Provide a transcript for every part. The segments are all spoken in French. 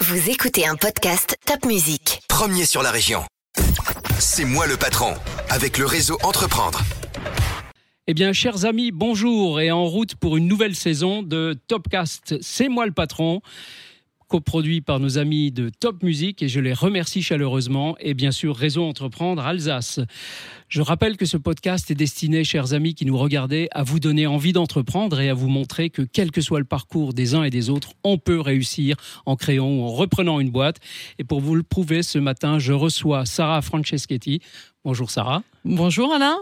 Vous écoutez un podcast Top Music. Premier sur la région. C'est moi le patron, avec le réseau Entreprendre. Eh bien, chers amis, bonjour et en route pour une nouvelle saison de Topcast. C'est moi le patron coproduit par nos amis de Top Music et je les remercie chaleureusement et bien sûr Réseau Entreprendre Alsace. Je rappelle que ce podcast est destiné, chers amis qui nous regardez, à vous donner envie d'entreprendre et à vous montrer que quel que soit le parcours des uns et des autres, on peut réussir en créant ou en reprenant une boîte. Et pour vous le prouver, ce matin, je reçois Sarah Franceschetti. Bonjour Sarah. Bonjour Alain.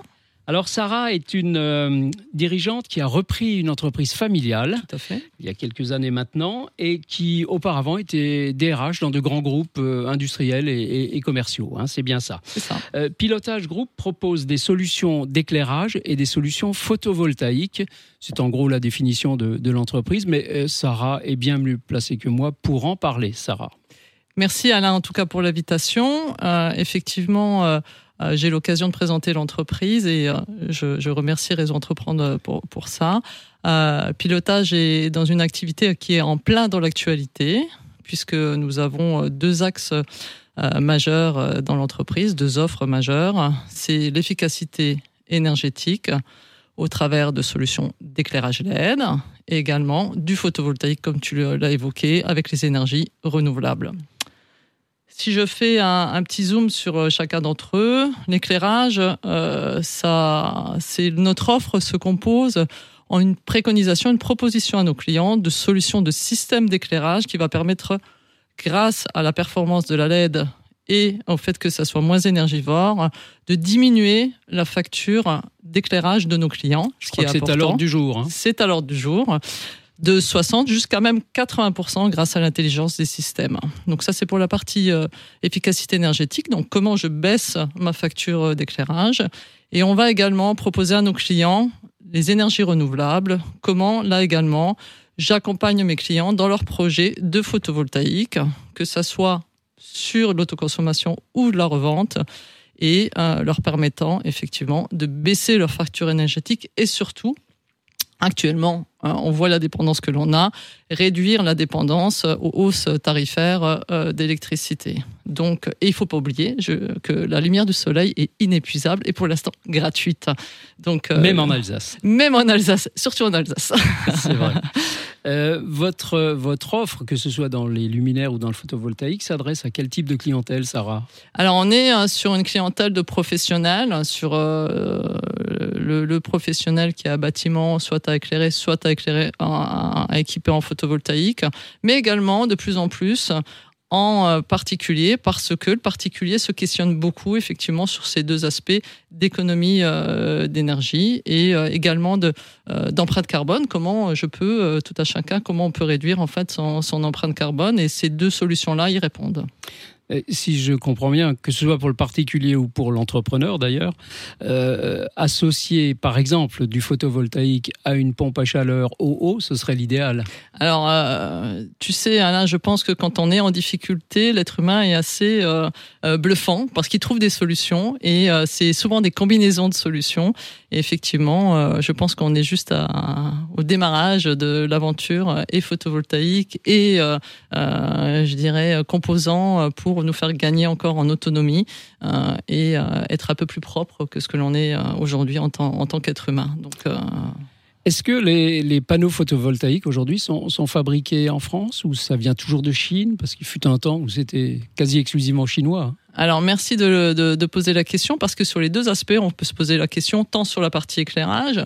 Alors Sarah est une euh, dirigeante qui a repris une entreprise familiale Tout à fait. il y a quelques années maintenant et qui auparavant était DRH dans de grands groupes euh, industriels et, et- et commerciaux. hein, c'est bien ça. Ça. Euh, Pilotage Group propose des solutions d'éclairage et des solutions photovoltaïques. C'est en gros la définition de, de l'entreprise, mais Sarah est bien mieux placée que moi pour en parler. Sarah. Merci Alain en tout cas pour l'invitation. Effectivement, j'ai l'occasion de présenter l'entreprise et euh, je, remercie Réseau Entreprendre pour, pour ça. Euh, pilotage est dans une activité qui est en plein dans l'actualité puisque nous avons euh, deux axes euh, majeurs euh, dans l'entreprise, deux offres majeures. C'est l'efficacité énergétique au travers de solutions d'éclairage LED et également du photovoltaïque, comme tu l'as évoqué, avec les énergies renouvelables. Si je fais un, un petit zoom sur euh, chacun d'entre eux, l'éclairage, euh, ça, c'est notre offre se compose en une préconisation, une proposition à nos clients de solutions de système d'éclairage qui va permettre, grâce à la performance de la LED et au fait que ça soit moins énergivore, de diminuer la facture d'éclairage de nos clients. Je crois que c'est à l'ordre du jour. hein. C'est à l'ordre du jour de 60 jusqu'à même 80% grâce à l'intelligence des systèmes. Donc ça c'est pour la partie euh, efficacité énergétique. Donc comment je baisse ma facture euh, d'éclairage et on va également proposer à nos clients les énergies renouvelables. Comment là également j'accompagne mes clients dans leurs projets de photovoltaïque, que ça soit sur l'autoconsommation ou la revente et euh, leur permettant effectivement de baisser leur facture énergétique et surtout actuellement, euh, on voit la dépendance que l'on a, réduire la dépendance euh, aux hausses tarifaires euh, d'électricité. Donc, et il faut pas oublier je- que la lumière du soleil est inépuisable et pour l'instant gratuite. Donc, euh, Même en Alsace. même en Alsace, surtout en Alsace. C'est vrai. Euh, votre, votre offre, que ce soit dans les luminaires ou dans le photovoltaïque, s'adresse à quel type de clientèle, Sarah? Alors, on est euh, sur une clientèle de professionnels, sur euh, le, professionnel qui a un bâtiment soit à éclairer, soit à équiper en photovoltaïque, mais également de plus en plus en euh, particulier parce que le particulier se questionne beaucoup effectivement sur ces deux aspects d'économie euh, d'énergie et euh, également de euh, carbone. Comment je peux tout à chacun comment on peut réduire en fait son, son empreinte carbone? Et ces deux solutions là y répondent. Euh, Si je comprends bien, que ce soit pour le particulier ou pour l'entrepreneur d'ailleurs, euh, associer par exemple du photovoltaïque à une pompe à chaleur au haut, ce serait l'idéal. Alors, euh, tu sais, Alain, je pense que quand on est en difficulté, l'être humain est assez bluffant parce qu'il trouve des solutions et c'est souvent des combinaisons de solutions. Et effectivement, je pense qu'on est juste au démarrage de l'aventure et photovoltaïque et, je dirais, composants euh, pour nous faire gagner encore en autonomie euh, et euh, être un peu plus propre que ce que l'on est euh, aujourd'hui en tant, en tant qu'être humain. Donc, Est-ce que les, les panneaux photovoltaïques aujourd'hui sont, sont fabriqués en France ou ça vient toujours de Chine? Parce qu'il fut un temps où c'était quasi exclusivement chinois. Alors merci de, de- de poser la question parce que sur les deux aspects, on peut se poser la question tant sur la partie éclairage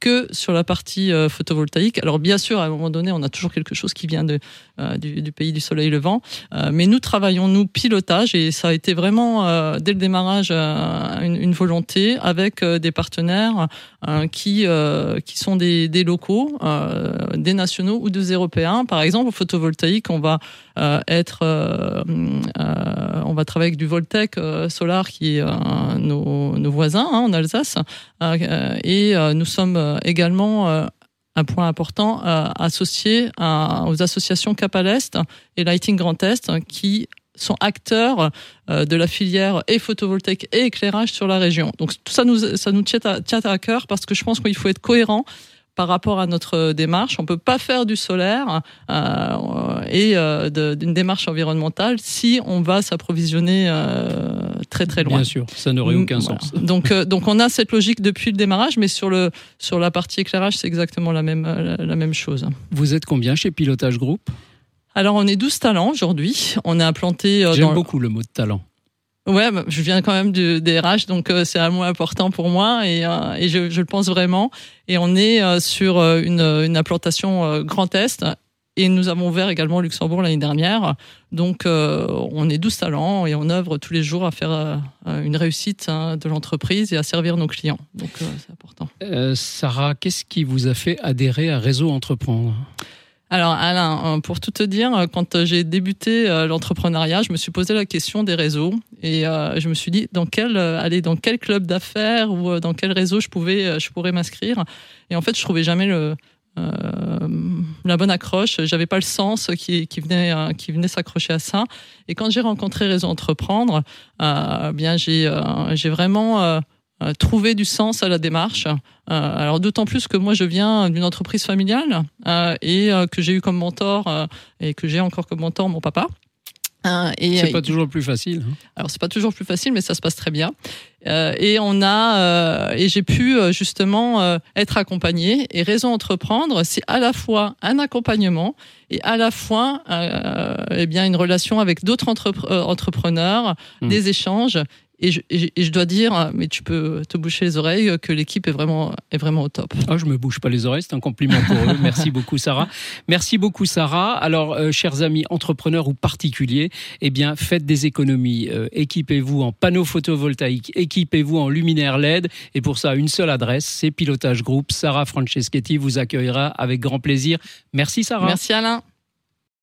que sur la partie euh, photovoltaïque. Alors bien sûr, à un moment donné, on a toujours quelque chose qui vient euh, du, pays du soleil levant, Euh, mais nous travaillons, nous, pilotage, et ça a été vraiment, dès le démarrage, une, volonté avec des partenaires qui, qui sont des, des locaux, des nationaux ou des européens. Par exemple, au photovoltaïque, on va être, euh, euh, on va travailler avec du Voltec euh, Solar qui est euh, nos, voisins hein, en Alsace, Euh, euh, et euh, nous sommes euh, également euh, un point important euh, associé aux associations Cap à l'Est et Lighting Grand Est qui sont acteurs euh, de la filière et photovoltaïque et éclairage sur la région. Donc tout ça nous, ça nous tient à cœur parce que je pense qu'il faut être cohérent par rapport à notre démarche. On peut pas faire du solaire euh, et euh, d'une démarche environnementale si on va s'approvisionner euh, très très loin. Bien sûr, ça n'aurait aucun sens. Donc donc on a cette logique depuis le démarrage, mais sur le sur la partie éclairage, c'est exactement la même la, la, même chose. Vous êtes combien chez Pilotage Group? Alors on est 12 talents aujourd'hui. On est implanté. J'aime beaucoup le mot de talent. Ouais, bah, je viens quand même du, des RH, donc euh, c'est un mot important pour moi et, euh, et je, le pense vraiment. Et on est euh, sur une, une, implantation Grand Est et nous avons ouvert également Luxembourg l'année dernière. Donc on est 12 talents et on œuvre tous les jours à faire une réussite hein, de l'entreprise et à servir nos clients. Donc c'est important. Sarah, qu'est-ce qui vous a fait adhérer à Réseau Entreprendre? Alors Alain, euh, pour tout te dire, euh, quand j'ai débuté euh, l'entrepreneuriat, je me suis posé la question des réseaux et je me suis dit dans quel aller dans quel club d'affaires ou dans quel réseau je pouvais je pourrais m'inscrire. Et en fait, je trouvais jamais la bonne accroche. J'avais pas le sens qui, qui venait qui venait s'accrocher à ça. Et quand j'ai rencontré Réseau Entreprendre, bien j'ai j'ai vraiment euh, trouver du sens à la démarche. Euh, alors d'autant plus que moi je viens d'une entreprise familiale euh, et que j'ai eu comme mentor et que j'ai encore comme mentor mon papa. et c'est pas toujours plus facile. Hein. Alors c'est pas toujours plus facile, mais ça se passe très bien. et on a et j'ai pu justement être accompagné. Et raison entreprendre, c'est à la fois un accompagnement et à la fois eh bien une relation avec d'autres entrepreneurs, mmh. des échanges et je, et je, dois dire, mais tu peux te boucher les oreilles, que l'équipe est vraiment, est vraiment au top. Ah, je me bouge pas les oreilles, c'est un compliment pour eux. Merci beaucoup, Sarah. Merci beaucoup, Sarah. Alors, euh, chers amis entrepreneurs ou particuliers, eh bien, faites des économies. Euh, équipez-vous en panneaux photovoltaïques, équipez-vous en luminaires LED. Et pour ça, une seule adresse, c'est Pilotage Group. Sarah Franceschetti vous accueillera avec grand plaisir. Merci, Sarah. Merci, Alain.